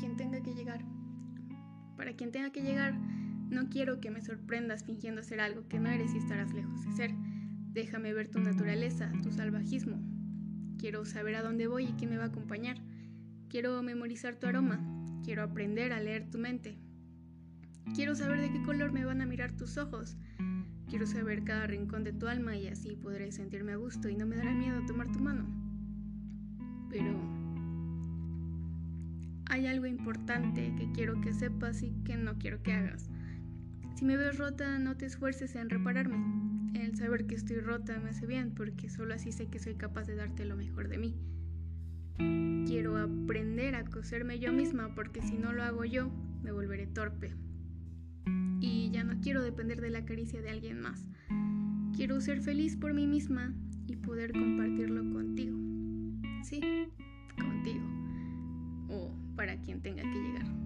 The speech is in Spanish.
quien tenga que llegar. No quiero que me sorprendas fingiendo ser algo que no eres y estarás lejos de ser. Déjame ver tu naturaleza, tu salvajismo. Quiero saber a dónde voy y quién me va a acompañar. Quiero memorizar tu aroma. Quiero aprender a leer tu mente. Quiero saber de qué color me van a mirar tus ojos. Quiero saber cada rincón de tu alma y así podré sentirme a gusto y no me dará miedo tomar tu mano. Pero hay algo importante que quiero que sepas y que no quiero que hagas. Si me ves rota, no te esfuerces en repararme. El saber que estoy rota me hace bien porque solo así sé que soy capaz de darte lo mejor de mí. Quiero aprender a coserme yo misma porque si no lo hago yo, me volveré torpe y ya no quiero depender de la caricia de alguien más. Quiero ser feliz por mí misma y poder compartirlo contigo. Sí, contigo. Para quien tenga que llegar.